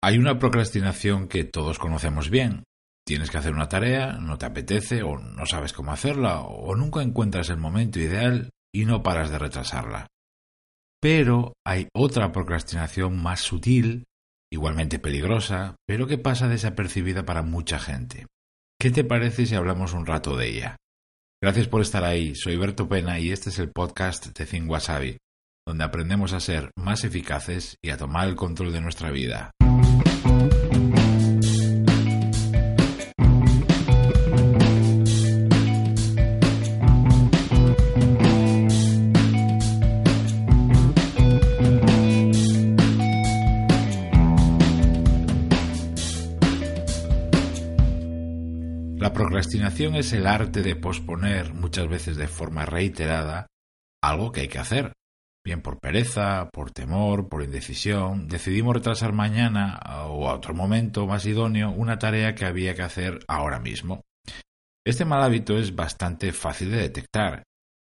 Hay una procrastinación que todos conocemos bien. Tienes que hacer una tarea, no te apetece o no sabes cómo hacerla o nunca encuentras el momento ideal y no paras de retrasarla. Pero hay otra procrastinación más sutil, igualmente peligrosa, pero que pasa desapercibida para mucha gente. ¿Qué te parece si hablamos un rato de ella? Gracias por estar ahí, soy Berto Pena y este es el podcast de Think Wasabi, donde aprendemos a ser más eficaces y a tomar el control de nuestra vida. La procrastinación es el arte de posponer, muchas veces de forma reiterada, algo que hay que hacer. Bien por pereza, por temor, por indecisión, decidimos retrasar mañana o a otro momento más idóneo una tarea que había que hacer ahora mismo. Este mal hábito es bastante fácil de detectar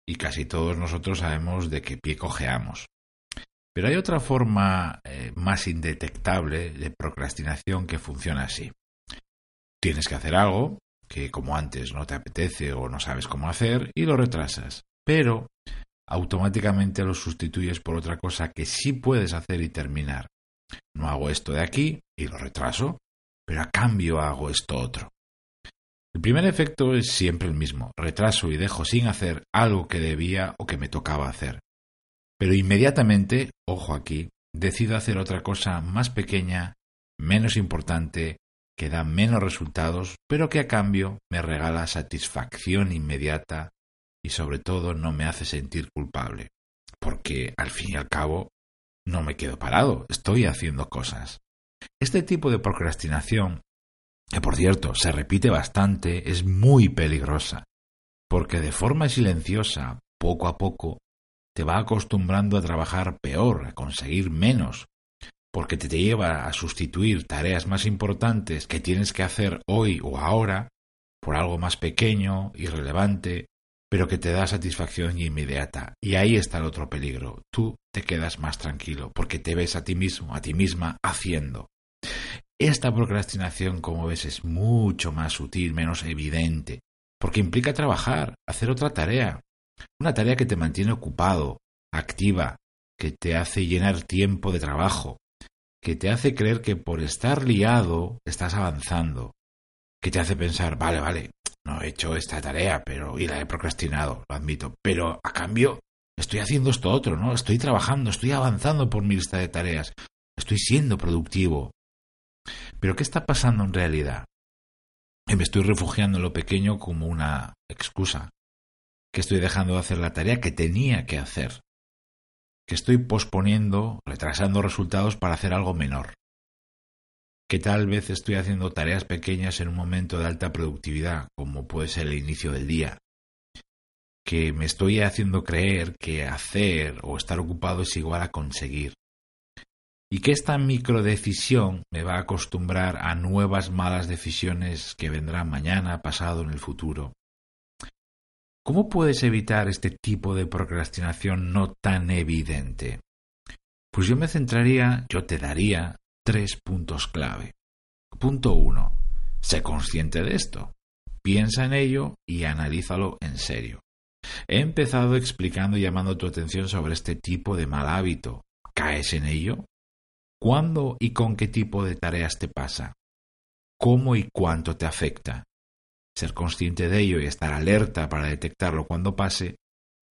y casi todos nosotros sabemos de qué pie cojeamos. Pero hay otra forma eh, más indetectable de procrastinación que funciona así. Tienes que hacer algo, que como antes no te apetece o no sabes cómo hacer y lo retrasas, pero automáticamente lo sustituyes por otra cosa que sí puedes hacer y terminar. No hago esto de aquí y lo retraso, pero a cambio hago esto otro. El primer efecto es siempre el mismo, retraso y dejo sin hacer algo que debía o que me tocaba hacer. Pero inmediatamente, ojo aquí, decido hacer otra cosa más pequeña, menos importante, que da menos resultados, pero que a cambio me regala satisfacción inmediata y sobre todo no me hace sentir culpable, porque al fin y al cabo no me quedo parado, estoy haciendo cosas. Este tipo de procrastinación, que por cierto se repite bastante, es muy peligrosa, porque de forma silenciosa, poco a poco, te va acostumbrando a trabajar peor, a conseguir menos, porque te lleva a sustituir tareas más importantes que tienes que hacer hoy o ahora por algo más pequeño, irrelevante, pero que te da satisfacción inmediata. Y ahí está el otro peligro. Tú te quedas más tranquilo porque te ves a ti mismo, a ti misma haciendo. Esta procrastinación, como ves, es mucho más sutil, menos evidente, porque implica trabajar, hacer otra tarea, una tarea que te mantiene ocupado, activa, que te hace llenar tiempo de trabajo, que te hace creer que por estar liado estás avanzando, que te hace pensar, vale, vale, no he hecho esta tarea, pero y la he procrastinado, lo admito, pero a cambio estoy haciendo esto otro, ¿no? Estoy trabajando, estoy avanzando por mi lista de tareas, estoy siendo productivo. Pero ¿qué está pasando en realidad? me estoy refugiando en lo pequeño como una excusa, que estoy dejando de hacer la tarea que tenía que hacer que estoy posponiendo, retrasando resultados para hacer algo menor. Que tal vez estoy haciendo tareas pequeñas en un momento de alta productividad, como puede ser el inicio del día. Que me estoy haciendo creer que hacer o estar ocupado es igual a conseguir. Y que esta microdecisión me va a acostumbrar a nuevas malas decisiones que vendrán mañana, pasado, en el futuro. ¿Cómo puedes evitar este tipo de procrastinación no tan evidente? Pues yo me centraría, yo te daría tres puntos clave. Punto uno. Sé consciente de esto. Piensa en ello y analízalo en serio. He empezado explicando y llamando tu atención sobre este tipo de mal hábito. ¿Caes en ello? ¿Cuándo y con qué tipo de tareas te pasa? ¿Cómo y cuánto te afecta? Ser consciente de ello y estar alerta para detectarlo cuando pase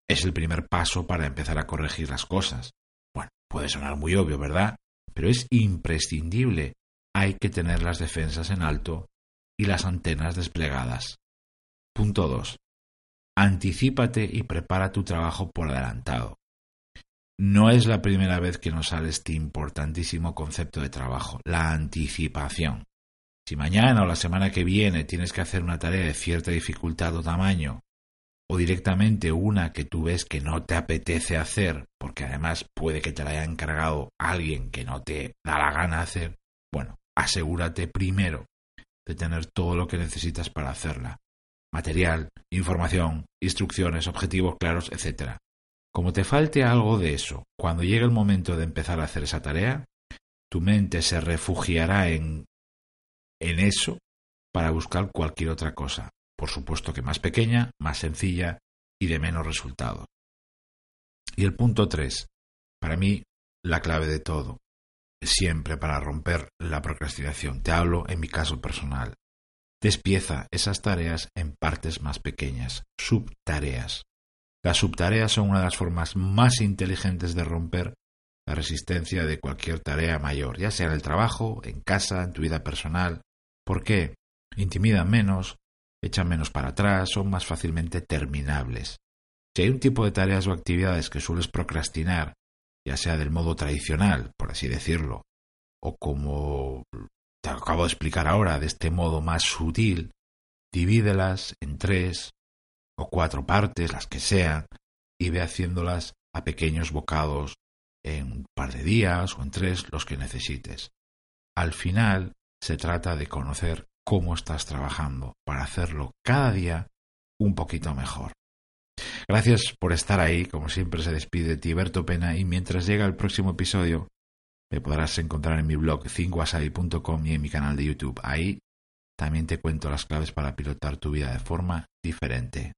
es el primer paso para empezar a corregir las cosas. Bueno, puede sonar muy obvio, ¿verdad? Pero es imprescindible. Hay que tener las defensas en alto y las antenas desplegadas. Punto 2. Anticípate y prepara tu trabajo por adelantado. No es la primera vez que nos sale este importantísimo concepto de trabajo, la anticipación. Si mañana o la semana que viene tienes que hacer una tarea de cierta dificultad o tamaño, o directamente una que tú ves que no te apetece hacer, porque además puede que te la haya encargado alguien que no te da la gana hacer, bueno, asegúrate primero de tener todo lo que necesitas para hacerla. Material, información, instrucciones, objetivos claros, etc. Como te falte algo de eso, cuando llegue el momento de empezar a hacer esa tarea, tu mente se refugiará en, en eso para buscar cualquier otra cosa. Por supuesto que más pequeña, más sencilla y de menos resultado. Y el punto tres, para mí, la clave de todo, siempre para romper la procrastinación. Te hablo en mi caso personal. Despieza esas tareas en partes más pequeñas, subtareas. Las subtareas son una de las formas más inteligentes de romper la resistencia de cualquier tarea mayor, ya sea en el trabajo, en casa, en tu vida personal. ¿Por qué? Intimidan menos, echan menos para atrás, son más fácilmente terminables. Si hay un tipo de tareas o actividades que sueles procrastinar, ya sea del modo tradicional, por así decirlo, o como te acabo de explicar ahora, de este modo más sutil, divídelas en tres o cuatro partes, las que sean, y ve haciéndolas a pequeños bocados en un par de días o en tres los que necesites. Al final se trata de conocer cómo estás trabajando para hacerlo cada día un poquito mejor. Gracias por estar ahí, como siempre se despide Tiberto Pena y mientras llega el próximo episodio me podrás encontrar en mi blog 5 y en mi canal de YouTube. Ahí también te cuento las claves para pilotar tu vida de forma diferente.